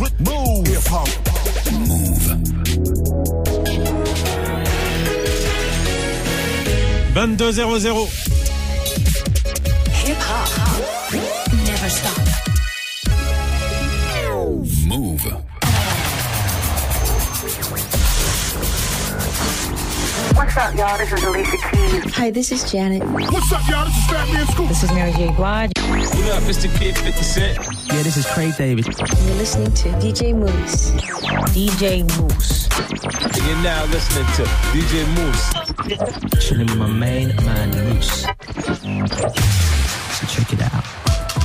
Move. Hip hop. Move. 22 0 Hip hop. Never stop. Move. What's up, y'all? This is Alicia Keys. Hi, this is Janet. What's up, y'all? This is Fat Man Scoop. This is Mary J. Blige. What up? It's the Kid 50 Cent. Yeah, this is Craig David. You're listening to DJ Mouss. DJ Mouss. You're now listening to DJ Mouss. Chilling with my main man, Mouss. So check it out.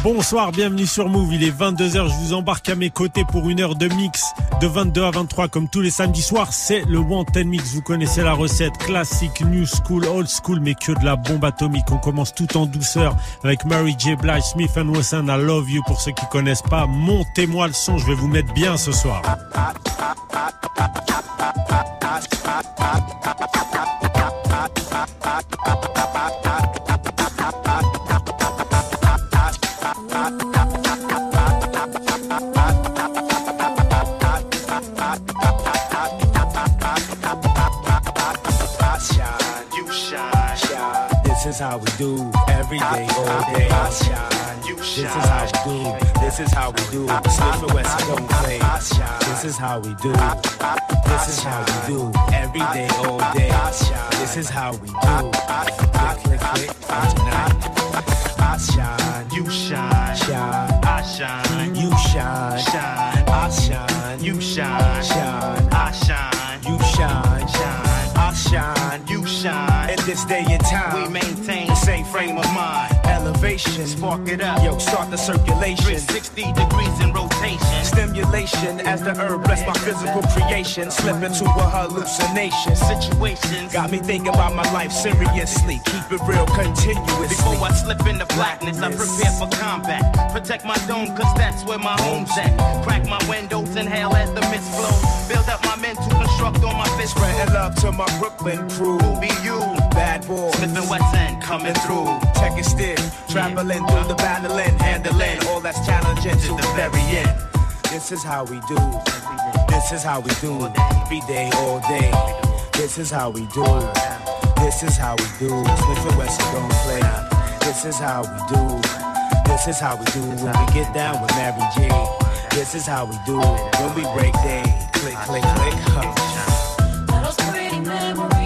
Bonsoir, bienvenue sur Move. Il est 22h. Je vous embarque à mes côtés pour une heure de mix de 22 à 23 comme tous les samedis soirs. C'est le Wanted Mix. Vous connaissez la recette classique, new school, old school, mais que de la bombe atomique. On commence tout en douceur avec Mary J. Blige, Smith Wesson, I Love You. Pour ceux qui connaissent pas, montez-moi le son. Je vais vous mettre bien ce soir. Is how we do every day, all day. This is how we do. This is how we do. Smith and West don't play. This is how we do. This is how we do every day, all day. This is how we do. Click, click, click. Tonight, I shine, you shine, shine. I shine, you shine, shine. I shine, you shine, shine. I shine, you shine, shine. I shine, you shine. In this day and time, we maintain the same frame of mind. Elevation, spark it up. Yo, start the circulation. 360 degrees in rotation. Stimulation as the herb bless my physical creation. Slip into a hallucination. Situation got me thinking about my life seriously. Keep it real continuously. Before I slip into blackness, I prepare for combat. Protect my dome, cause that's where my home's at. Crack my windows, inhale as the mist flows. Build up my men to construct on my fist. Spreading love to my Brooklyn crew. Who be you? Bad boy. Smith and West End coming through. Check it still. Traveling through the battling, handling all that's challenging to the very end. This is how we do. This is how we do. Every day, all day. This is how we do. This is how we do. Smif-N-Wessun don't play. This is how we do. This is how we do when we get down with Mary J. This is how we do when we break day. Click, click, click. Huh. Those pretty memories,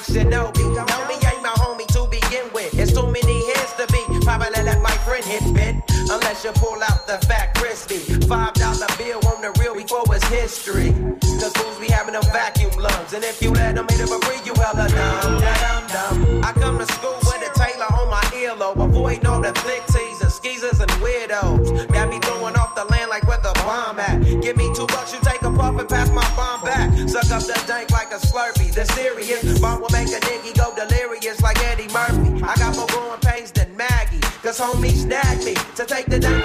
like Shinobi. Know me ain't my homie to begin with. It's too many hands to be. Probably let my friend hit bit. Unless you pull out the fat crispy. Five dollar bill on the real before it's history. Cause fools be having them vacuum lungs. And if you let them hit them a breathe, told me, snag me, to take the down.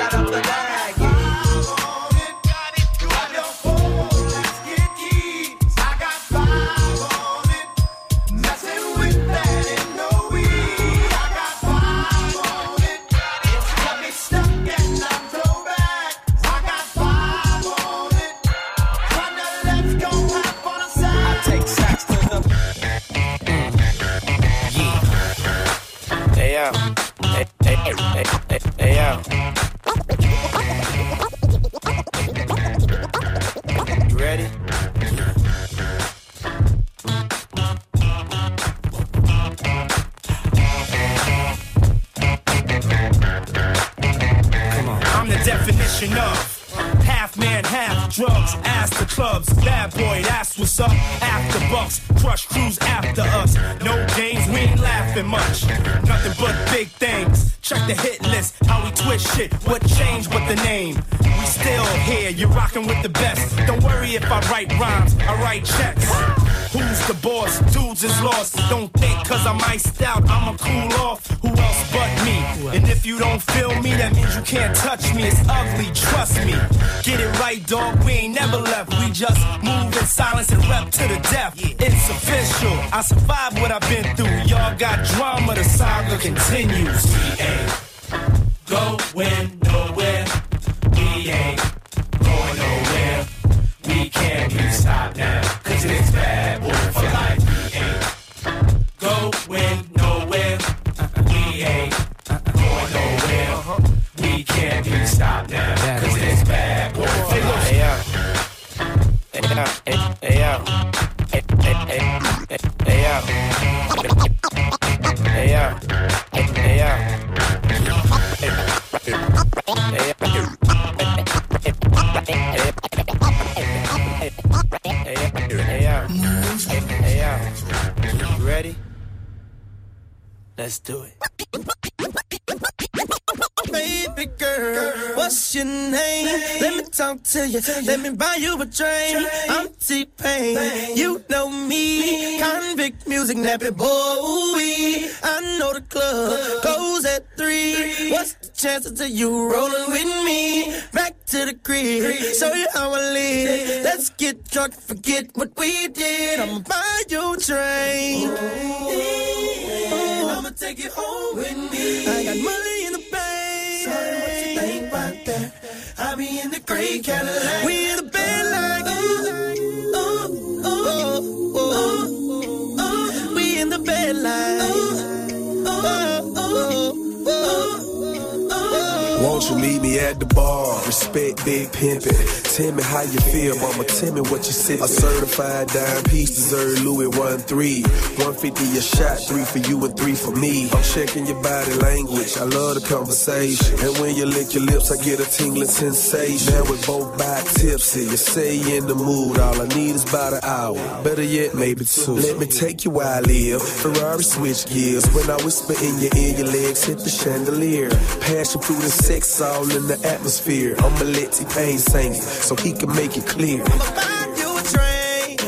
iced out, I'ma cool off. Who else but me? And if you don't feel me, that means you can't touch me. It's ugly, trust me. Get it right, dog. We ain't never left. We just move in silence and rep to the death. It's official. I survived what I've been through. Y'all got drama, the saga continues. We ain't going nowhere. We ain't going nowhere. We can't be stopped now. Cause it is Let's do it. Baby girl, what's your name? Let me talk to you. Let me buy you a drink. I'm T Pain. You know me. Convict music, nappy boy. I know the club goes at three. What's the chances of you rolling with me? Back to the crib. Show you how I live. Let's get drunk, forget what we did. I'ma buy you a drink. Oh. Take it home with me. I got money in the bank. Sorry, what you think about that? I be in the gray Cadillac. We in the bed like ooh, ooh, ooh, ooh, ooh. We in the bed like ooh, ooh, ooh, ooh. Won't you meet me at the bar? Respect big pimpin'. Tell me how you feel, mama. Tell me what you said. A certified dime piece deserve Louis one three. 150 a shot, three for you and three for me. I'm checking your body language. I love the conversation. And when you lick your lips, I get a tingling sensation. Now we both back tipsy. You say you in the mood. All I need is about an hour. Better yet, maybe two. Let me take you where I live. Ferrari switch gears. When I whisper in your ear, your legs hit the chandelier. Passion fruit and sex all in the atmosphere. I'ma let T-Pain sing it so he can make it clear. Buy you a train.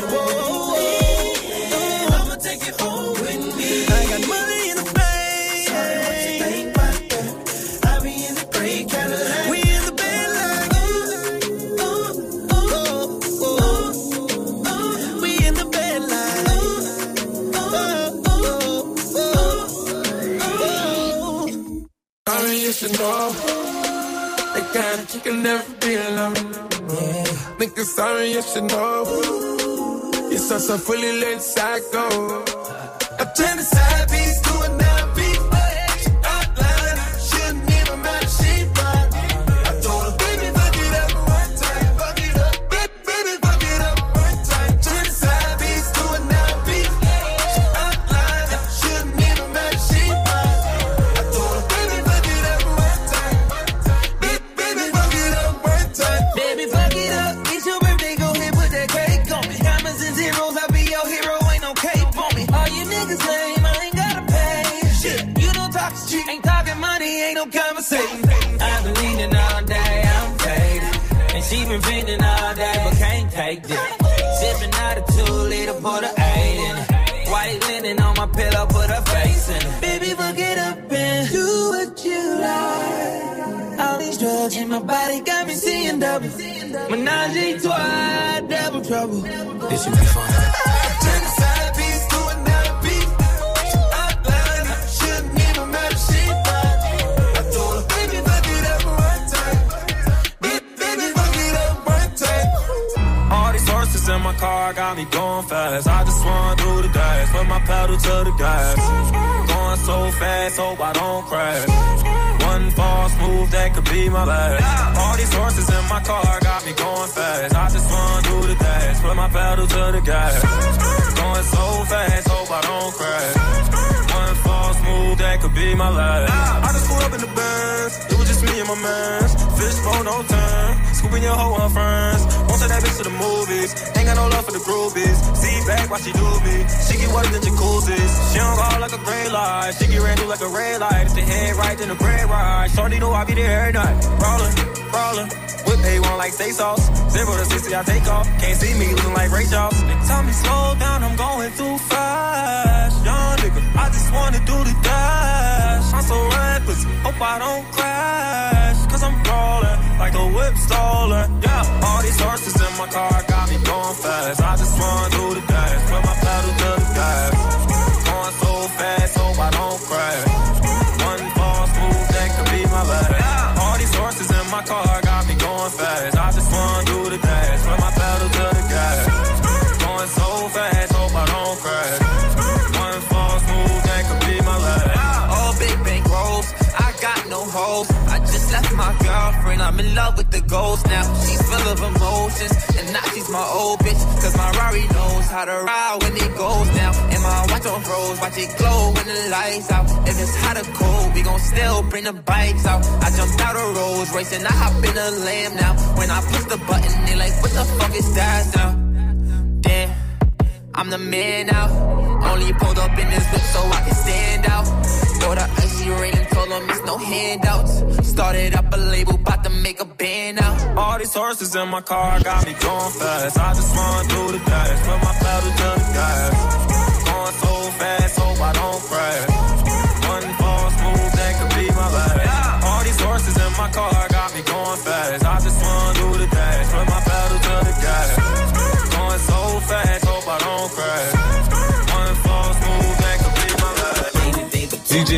I'ma take it home with me. I got money in the bank. Sorry, what you think about that? I be in the gray Cadillac. We in the bed like ooh, ooh, ooh, ooh, ooh. We in the bed like ooh, ooh, ooh, ooh. Sorry, you should know. The of chicken never be alone. Yeah. Nigga, sorry, you should know. You're so, so fully let psycho. I'm trying to side piece to a in my body got me seeing double. Menage a trois, double trouble. This should be fun. Car got me going fast. I just run through the gas, put my pedal to the gas. Going so fast, hope I don't crash. One false move that could be my last. All these horses in my car got me going fast. I just run through the gas, put my pedal to the gas. Going so fast, hope I don't crash. One false that could be my last. Ah, I just pulled up in the Benz, it was just me and my mans. Fish for no turn, scooping your hoe on friends. Won't take that bitch to the movies, ain't got no love for the groupies. See back while she do me, she get wetter than jacuzzis. She don't go like a gray light, she get ran through like a red light. If the head right, then the bread right. Shorty know I be there every night, rollin', rollin'. Whip pay one like steak sauce. Zero to sixty, I take off. Can't see me looking like Ray Charles. They tell me slow down, I'm going too fast. Nigga, I just wanna do the dash. I'm so reckless, hope I don't crash. Cause I'm rolling like a whip stolen. Yeah, all these horses in my car got me going fast. I just run through the dash, put my now. She's full of emotions, and now she's my old bitch. Cause my Rari knows how to ride when it goes down. And my watch on froze, watch it glow when the lights out. If it's hot or cold, we gon' still bring the bikes out. I jumped out of Rolls Royce and I hop in a lamb now. When I push the button, they like, what the fuck is that now? I'm the man now. Only pulled up in this whip so I can stand out. Bought the icy ring and told them it's no handouts. Started up a label, about to make a band now. All these horses in my car got me going fast. I just run through the dash, put my pedal to the gas. Going so fast, hope I don't crash. One false move that could be my last. All these horses in my car got me going fast. I just run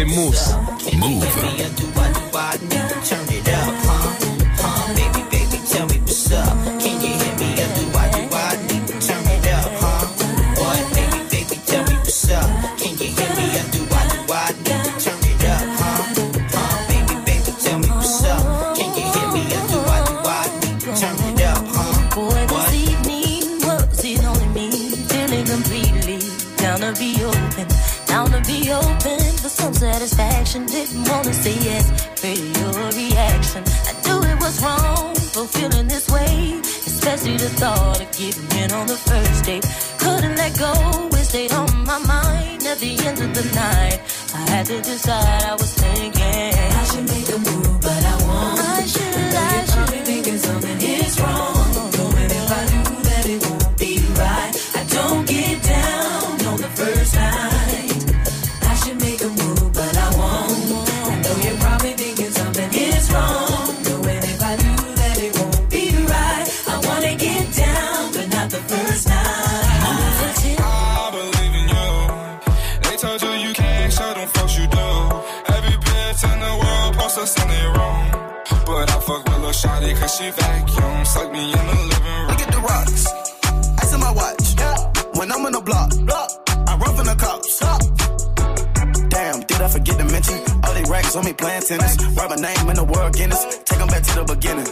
DJ Moose. Move. Thought of giving in on the first date. Couldn't let go, it stayed on my mind at the end of the night. I had to decide. I was thinking I should make a move, Shawty cause she me in the living room. Look at the rocks. Ice in my watch. Yeah. When I'm in the block, I run from the cops. Damn, did I forget to mention? All they racks on me playing tennis. Write my name in the world Guinness. Take them back to the beginning.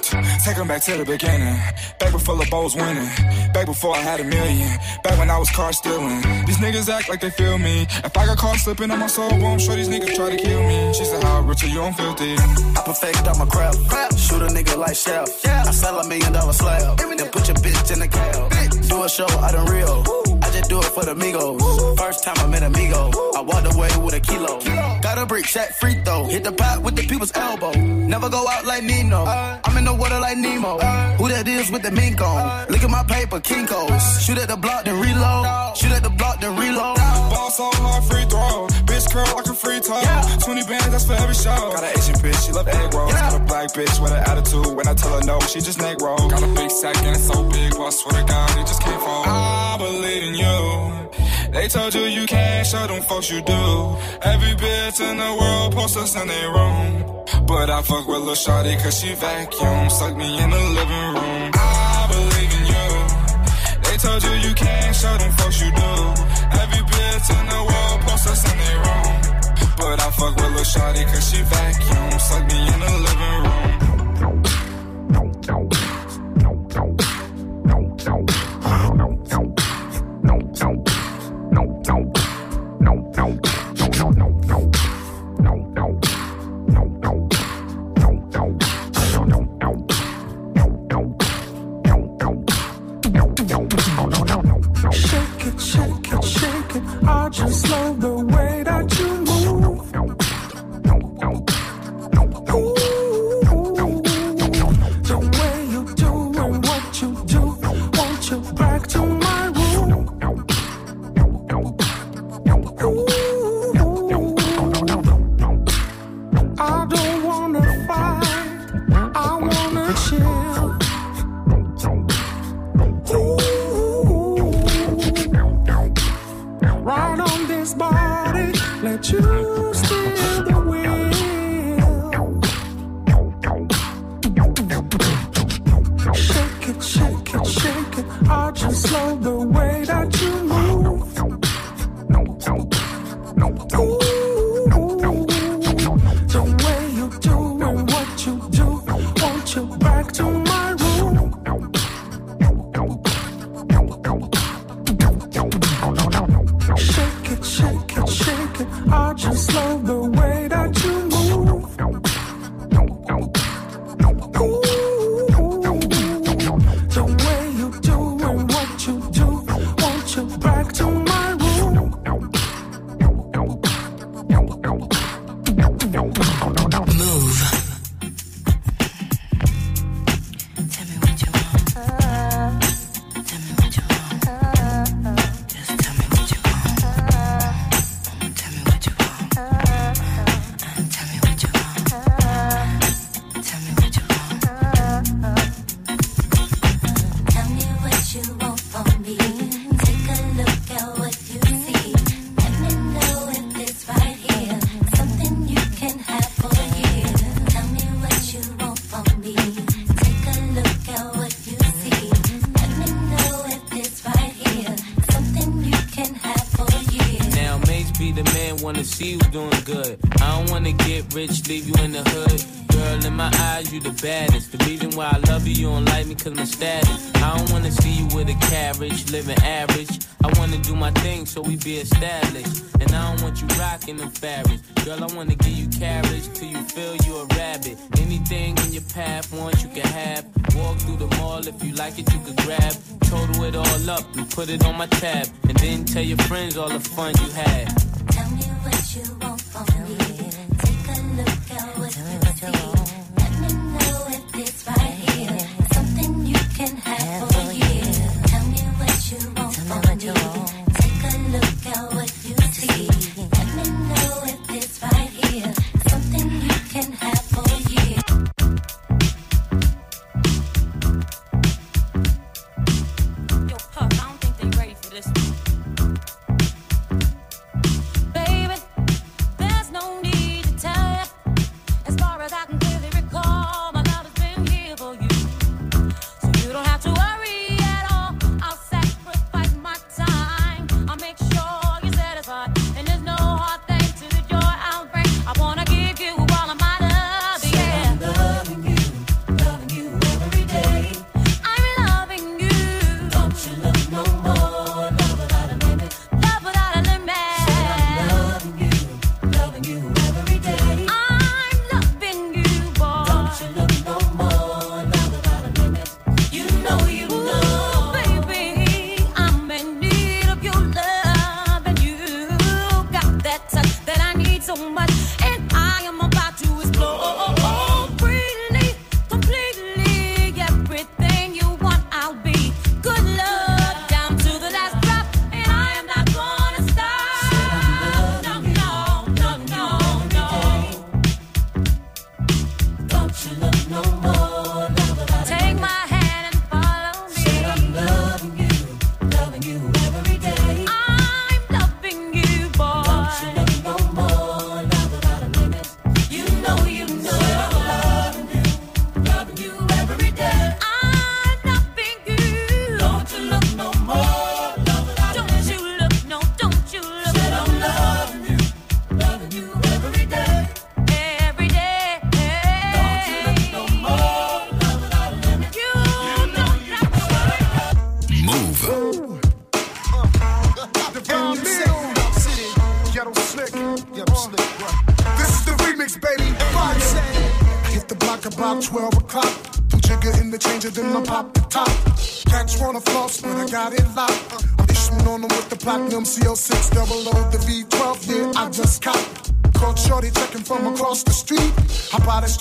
Take them back to the beginning. Back before the Bowls winning. Back before I had a million. Back when I was car stealing. These niggas act like they feel me. If I got caught slipping on my soul, I'm sure these niggas try to kill me. She said, How rich are you? I'm filthy. I perfected all my craft. Shoot a nigga like Chef. I sell a million dollar slab. Then put your bitch in the cab. Do a show out in Rio. Just do it for the Migos. First time I met Amigo. I walked away with a kilo. Got a brick, shot free throw. Hit the pot with the people's elbow. Never go out like Nino. I'm in the water like Nemo. Who that is with the mink on? Look at my paper, Kinkos. Shoot at the block, then reload. Shoot at the block, then reload. Ball so hard, free throw. Bitch curl like a free throw. 20 bands, that's for every show. Got an Asian bitch, she love egg rolls. Got a black bitch with an attitude. When I tell her no, she just neck roll. Got a big sack and it's so big, well, I swear to God, it just can't fall. I believe in you. They told you you can't show them folks you do. Every bitch in the world posts us in their room. But I fuck with Lil Shawty cause she vacuum. Suck me in the living room. I believe in you. They told you you can't show them folks you do. Every bitch in the world posts us in their room. But I fuck with Lil Shawty cause she vacuum. Suck me in the living room. you the baddest. The reason why I love you, you don't like me cause my status. I don't wanna see you with a carriage, living average. I wanna do my thing so we be established. And I don't want you rocking the fabric. Girl, I wanna give you carriage till you feel you a rabbit. Anything in your path, once you can have. Walk through the mall, if you like it, you can grab. Total it all up and put it on my tab. And then tell your friends all the fun you had. Tell me what you want from me.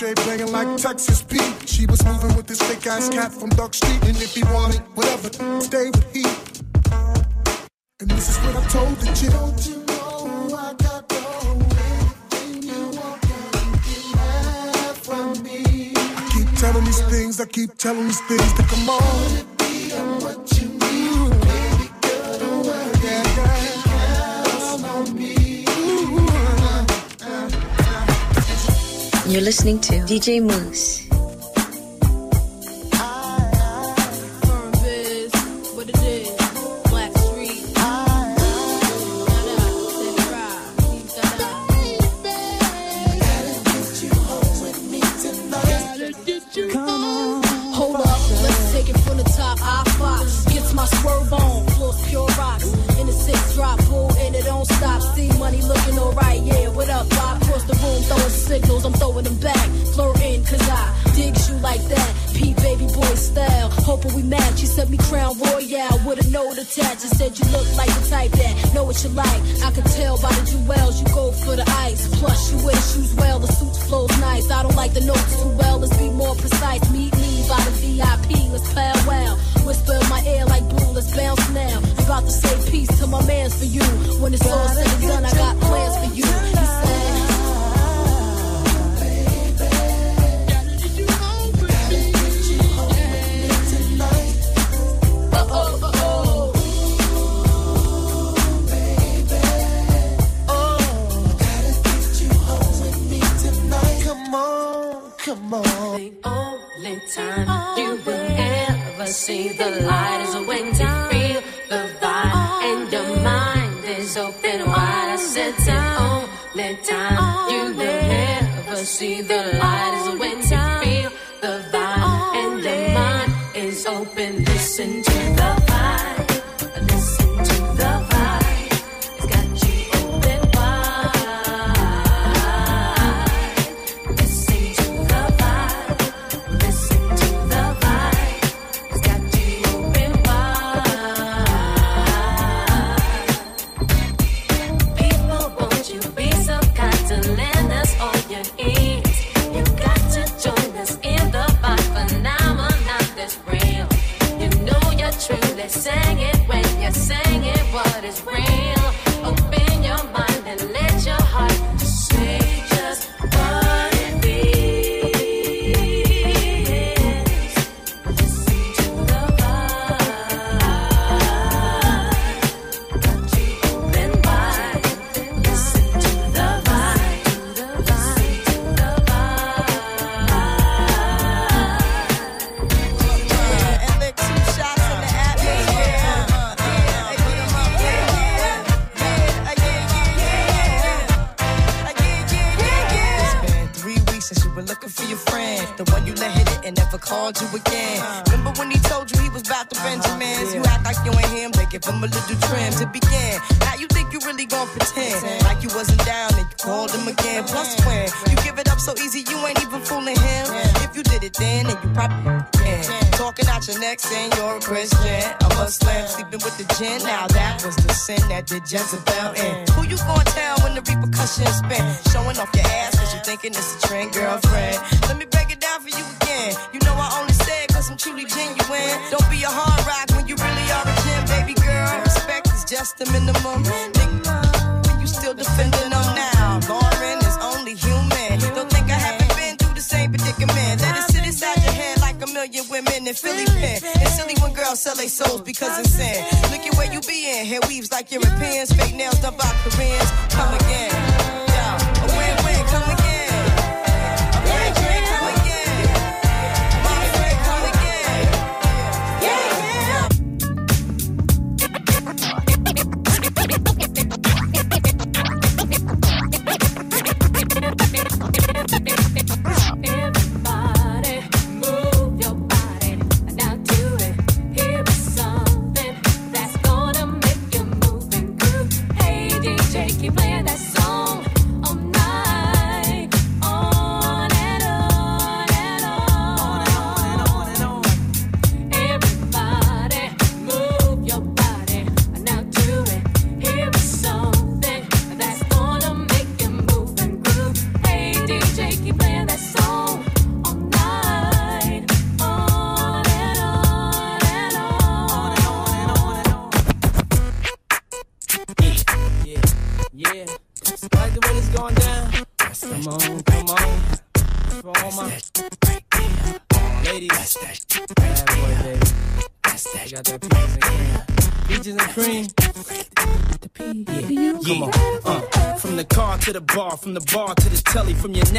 DJ playing like Texas Pete. She was moving with this thick ass cat from Duck Street. And if he wanted, whatever, stay with you're listening to DJ Mouss. Jezebel in. Who you gonna tell when the repercussions spin? Showing off your ass cause you thinking it's a because it's sin. Look at where you be in. Hair weaves like Europeans. Fake nails done by Koreans. Come again.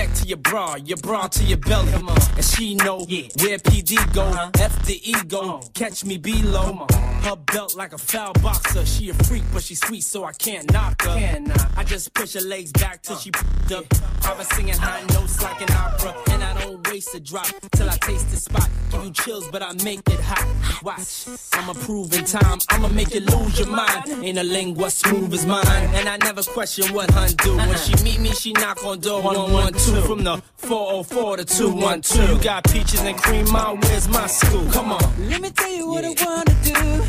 Neck to your bra, your bra to your belly. And she know where PD go, F the ego, catch me below. Her belt like a foul boxer. She a freak, but she sweet, so I can't knock her. I just push her legs back till she p***ed up. I was singing high notes like an opera, and I don't waste a drop till I taste the spot. Give you chills, but I make it hot. Watch, I'ma prove in time. I'ma make you lose your mind. Ain't a lingua smooth as mine, and I never question what hun do. When she meet me, she knock on door one one two from the 404 to 212. You got peaches and cream, my where's my school? Come on. Let me tell you what I wanna do.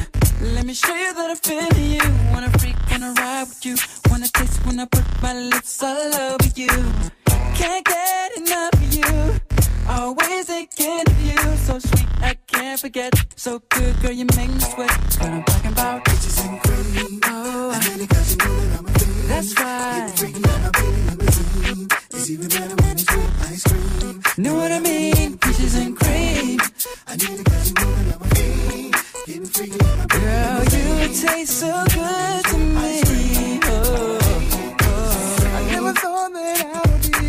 Let me show you that I feel you. Wanna freak, wanna ride with you. Wanna taste when I put my lips all over you. Can't get enough of you. Always thinking of you. So sweet, I can't forget. So good, girl, you make me sweat. What I'm talking about. Bitches and cream. Oh, that's right. It's even better when it's with ice cream. Know what I mean? Peaches and cream. I need to catch you moving on my feet. Getting freaky Girl, you taste so good to me. Oh, oh. I never thought that I would be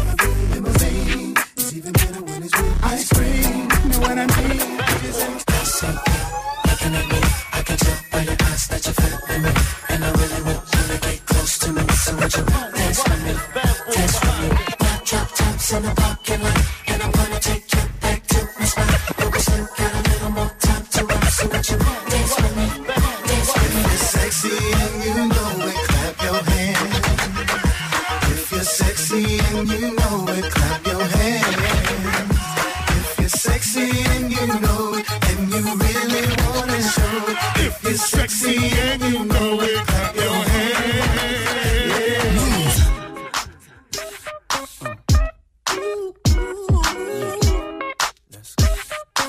Ice cream. Know what I mean? And Looking at me, I can tell by your eyes that you're feeling me. And I really want you to get close to me. So would you dance with me? Dance with me. Drop the sexy and you know it, clap your hands.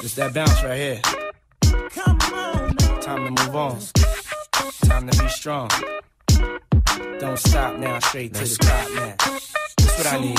It's that bounce right here. Time to move on. Time to be strong. Don't stop now, straight to the top now. That's what I need.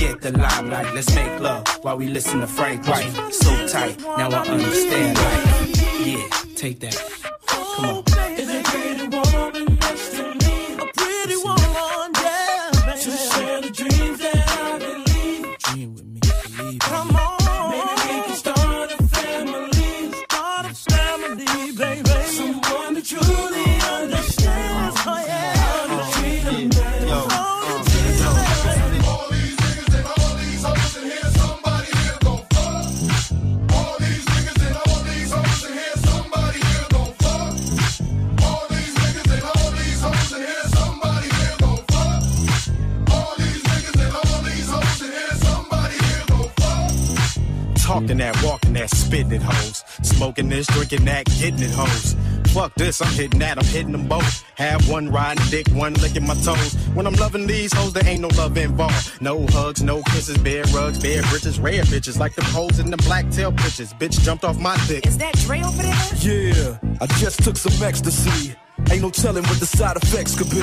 the limelight. Let's make love while we listen to Frank White. So tight, now I understand life. Yeah, take that. Come on. Talking that, walking that, spitting it, hoes. Smoking this, drinking that, getting it, hoes. Fuck this, I'm hitting that, I'm hitting them both. Have one riding dick, one licking my toes. When I'm loving these hoes, there ain't no love involved. No hugs, no kisses, bare rugs, bare britches, rare bitches. Like the hoes in the black tail pictures. Bitch jumped off my dick. Is that Dre over there? Yeah, I just took some ecstasy. Ain't no telling what the side effects could be.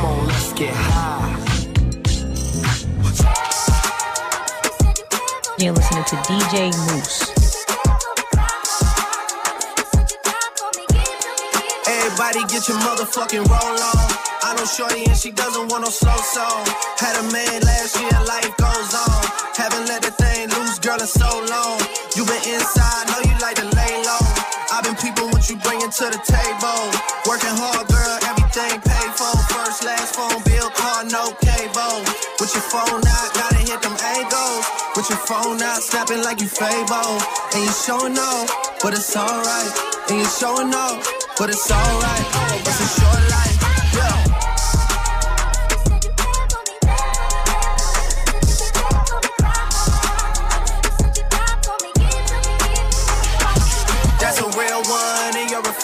Come on, let's get high. You're listening to DJ Mouss. Everybody get your motherfucking roll on. I know Shorty and she doesn't want no slow song. Had a man last year, life goes on. Haven't let the thing loose, girl, in so long. You been inside, know you like to lay low. I've been people what you bringing to the table. Working hard, girl, everything paid for. First, last phone bill, car, no cable. With your phone out, gotta hit them angles. With your phone out, snapping like you Fabo. And you showing off, but it's alright. And you showing off, but it's alright. It's a short life,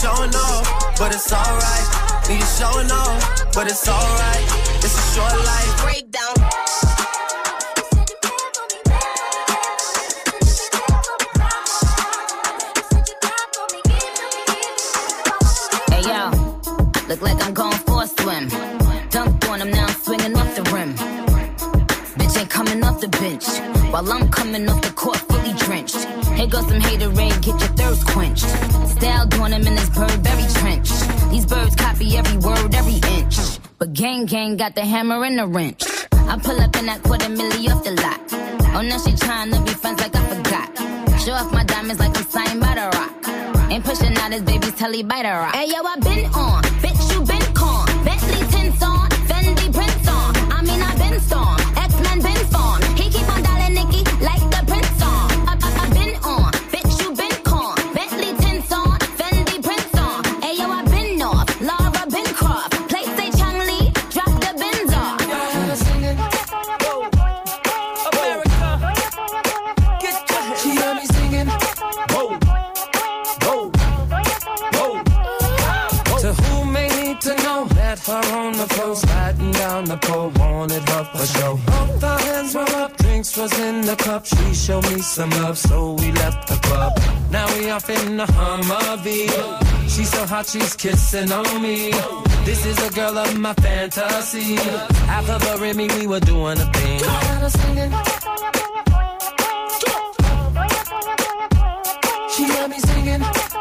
showing off, but it's alright. Need you showing off, but it's alright. It's a short life. Breakdown. Hey yo, look like I'm going for a swim. Dunk on him, now I'm swinging off the rim. Bitch ain't coming off the bench. While I'm coming off the court fully drenched. Here goes some hater rain, get your thirst quenched styled on him in this Burberry trench. These birds copy every word, every inch. But gang gang got the hammer and the wrench. I pull up in that quarter milli off the lot. Oh, now she trying to be friends like I forgot. Show off my diamonds like I'm signed by the rock. Ain't pushing out his baby's telly by the rock. Hey, yo, I been on, been clothes, sliding down the pole, wanted love for show. Both our hands were up, drinks was in the cup. She showed me some love, so we left the club. Now we off in the Hummer V. She's so hot, she's kissing on me. This is a girl of my fantasy. Half of her in me, we were doing a thing. Got her singing. She had me singing.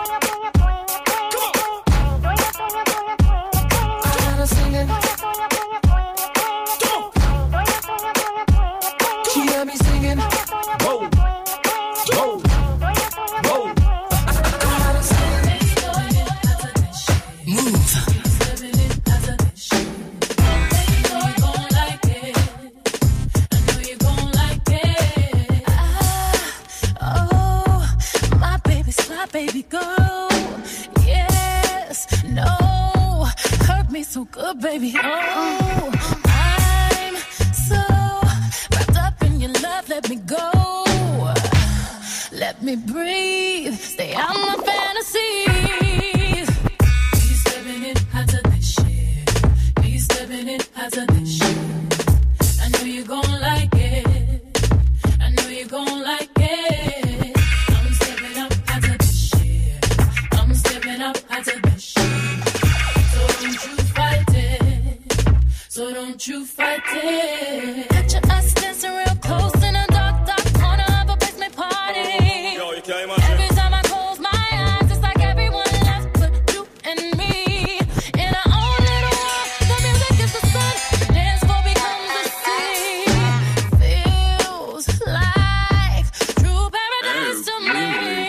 breathe Hey!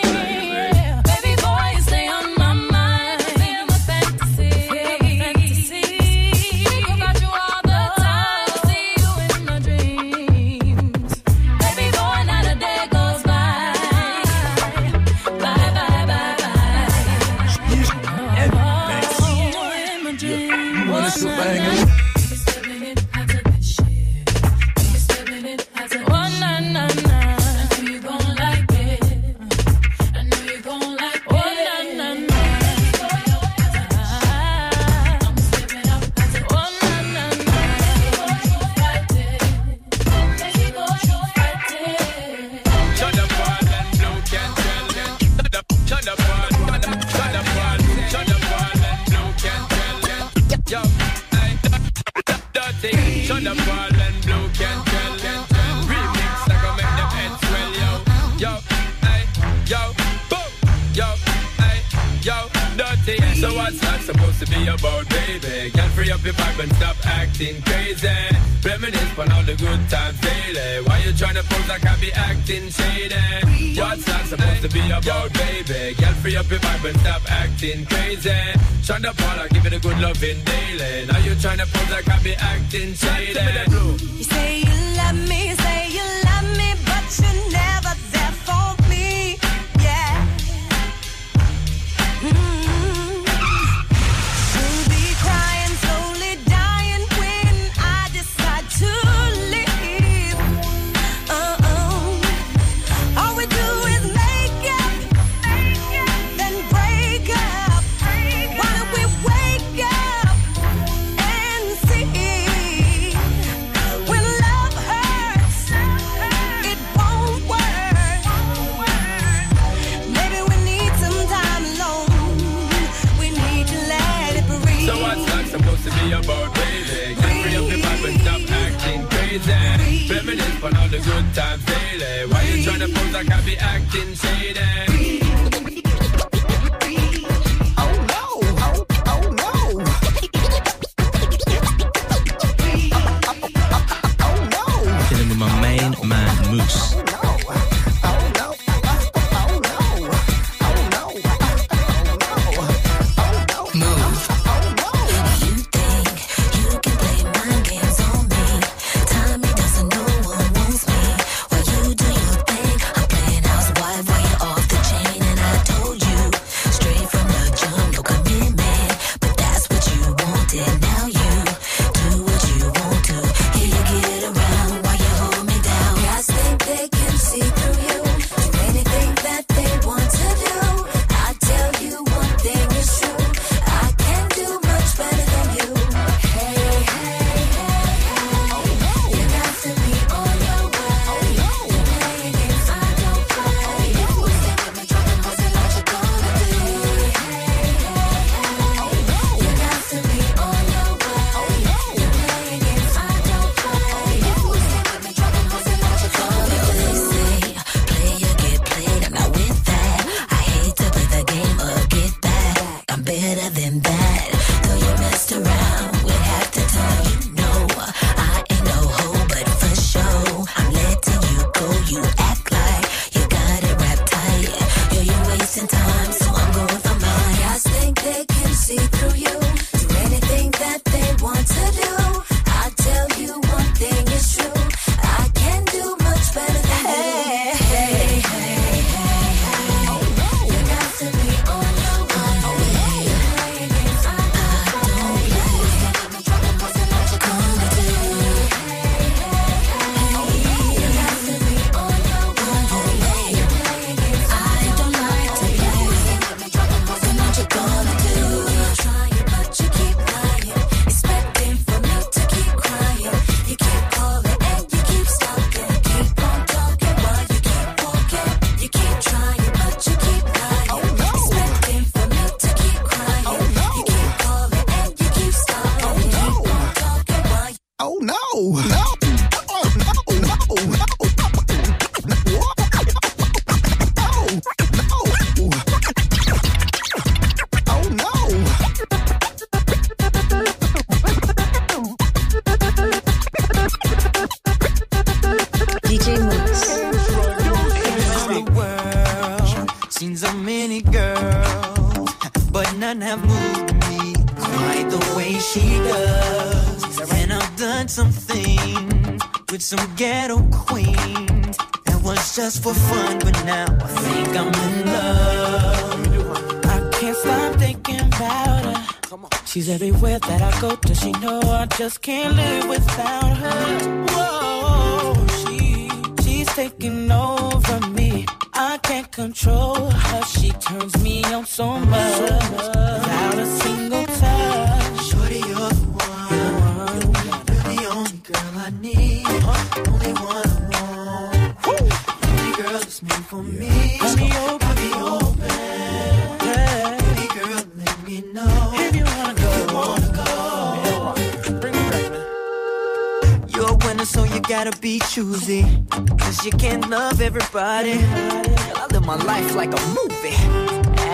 in time. She's everywhere that I go. Does she know I just can't live without her? Whoa, she she's taking over me. I can't control her. She turns me on so much. Without a single touch. Shorty, you're the one. You're one. You're the only girl I need. Only one I want. Woo. Only girl that's made for yeah. me. so you gotta be choosy. Cause you can't love everybody. I live my life like a movie.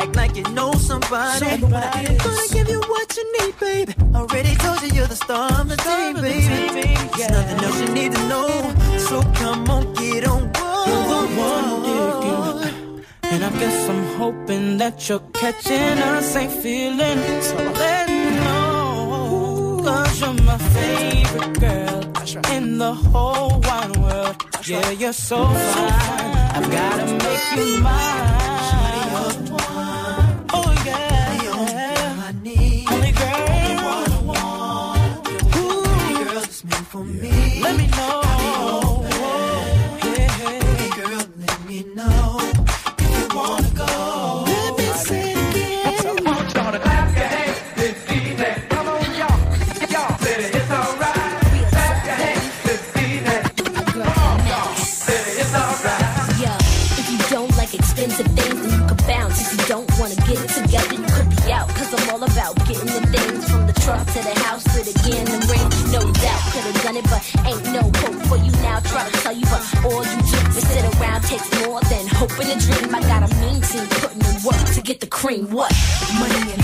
Act like you know somebody. I gonna give you what you need, baby. Already told you you're the star of the team, baby. There's nothing else you need to know. So come on, get on. Whoa, whoa. And I guess I'm hoping that you're catching a same feeling. So let me know, cause you're my favorite girl right. in the whole wide world. That's yeah, right. you're so fine. I've gotta make you mine. Oh, yeah. Only girl. For me. Let me know. Hey, girl, let me know. cream. What? Money and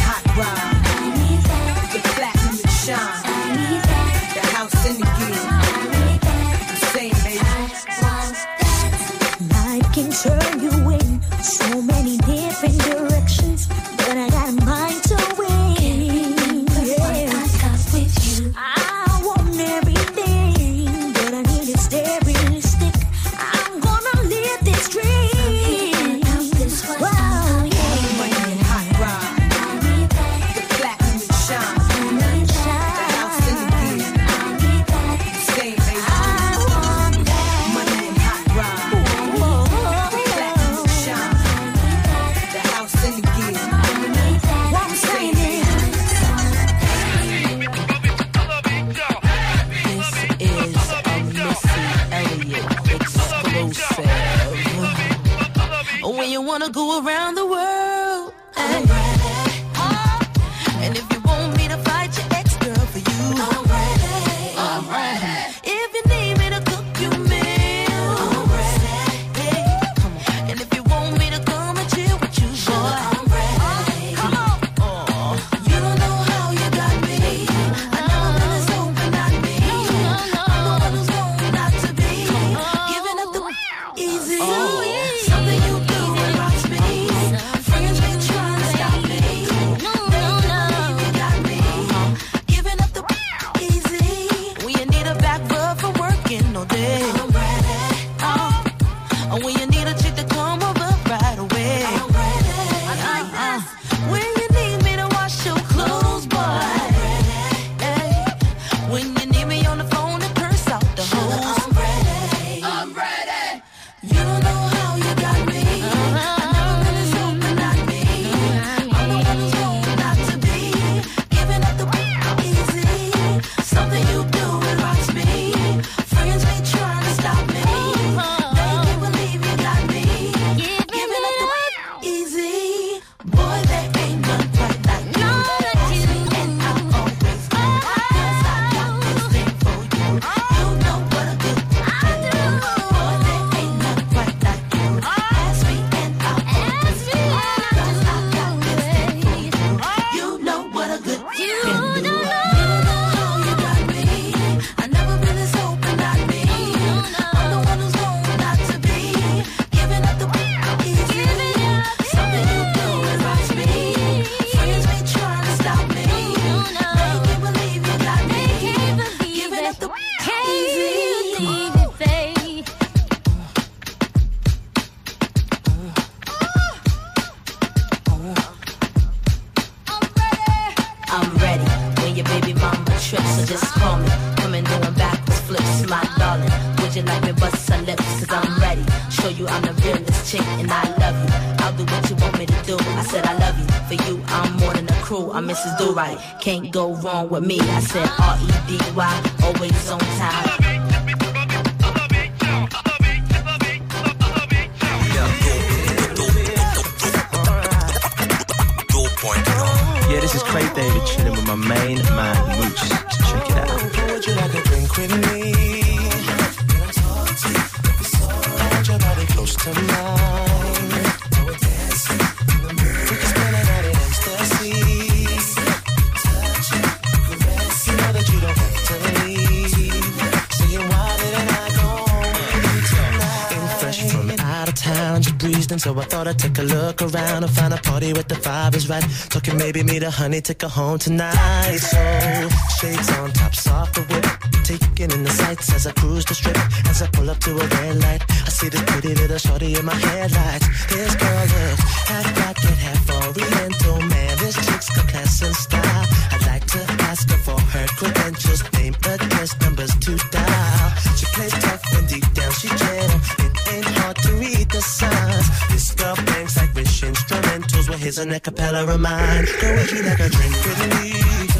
vibe is right. Talking maybe me the honey, take her home tonight. So shades on, top soft the whip, taking in the sights as I cruise the strip. As I pull up to a red light, I see this pretty little shorty in my headlights. This girl is half rocket, half oriental, man. This chick's got class and style. I to ask her for her credentials, name, address, numbers to dial. She plays tough and deep down she gentle. It ain't hard to read the signs. This girl bangs like wish instrumentals. Well, here's an a cappella of mine. Go you like a drink with me.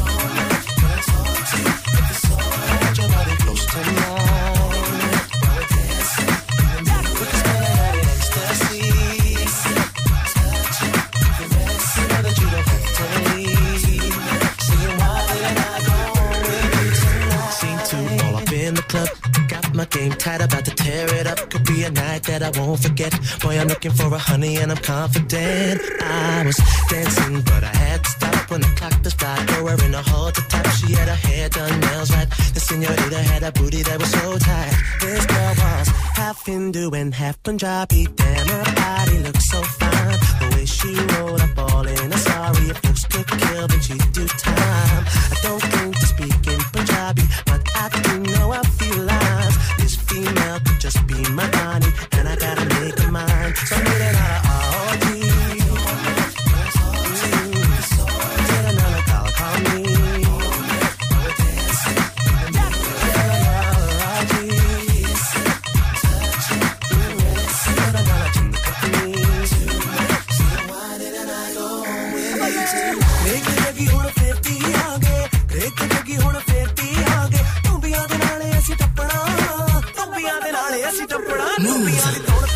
game tight, about to tear it up. Could be a night that I won't forget. Boy, I'm looking for a honey and I'm confident. I was dancing, but I had to stop when the clock was fly. Girl wearing a halter to top, she had her hair done, nails right. The senorita had a booty that was so tight. This girl was half Hindu and half Punjabi. Damn, her body looked so fine. The way she rolled up all in a sorry. If looks could kill, but she do time. I don't think to speak in Punjabi, but I do know I just be my honey. And I got ਨਾਲੇ ਅਸੀਂ ਟੱਪੜਾ ਨੂੰ ਪਿਆਲੀ ਤੋੜ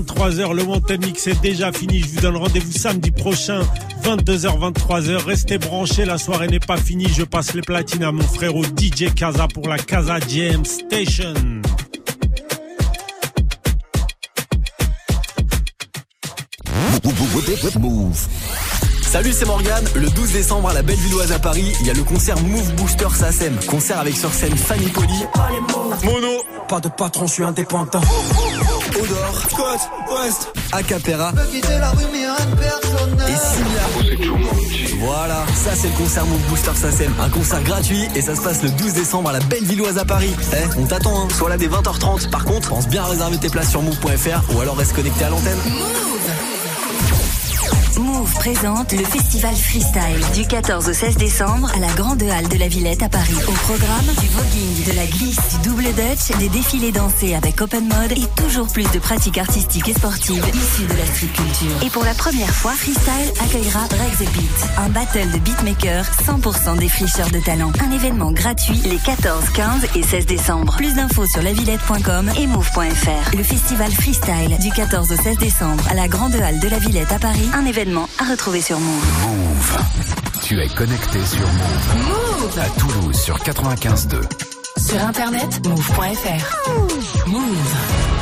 23h, le Mountain Mix est déjà fini. Je vous donne rendez-vous samedi prochain, 22h, 23h. Restez branchés, la soirée n'est pas finie. Je passe les platines à mon frérot DJ Kaza pour la Kaza Jam Station. Salut, c'est Morgan. Le 12 décembre à la Bellevilloise à Paris, il y a le concert Move Booster SACEM. Concert avec sur scène Fanny Poli. Mono. Pas de patron, je suis indépendant. Odor. Scott. West. Acapera. Et Simia. Voilà, ça c'est le concert Move Booster SACEM. Un concert gratuit et ça se passe le 12 décembre à la Bellevilloise à Paris. Eh, on t'attend, hein. Sois là dès 20h30. Par contre, pense bien à réserver tes places sur move.fr ou alors reste connecté à l'antenne. Move présente le festival Freestyle du 14 au 16 décembre à la Grande Halle de la Villette à Paris. Au programme, du voguing, de la glisse, du double dutch, des défilés dansés avec open mode et toujours plus de pratiques artistiques et sportives issues de la street culture. Et pour la première fois, Freestyle accueillera Rex the Beat, un battle de beatmakers 100% défricheurs de talent. Un événement gratuit les 14, 15 et 16 décembre. Plus d'infos sur lavillette.com et move.fr. Le festival Freestyle du 14 au 16 décembre à la Grande Halle de la Villette à Paris. Un événement à retrouver sur Move. Move. Tu es connecté sur Move. Move. À Toulouse sur 95.2. Sur internet, move.fr. Move.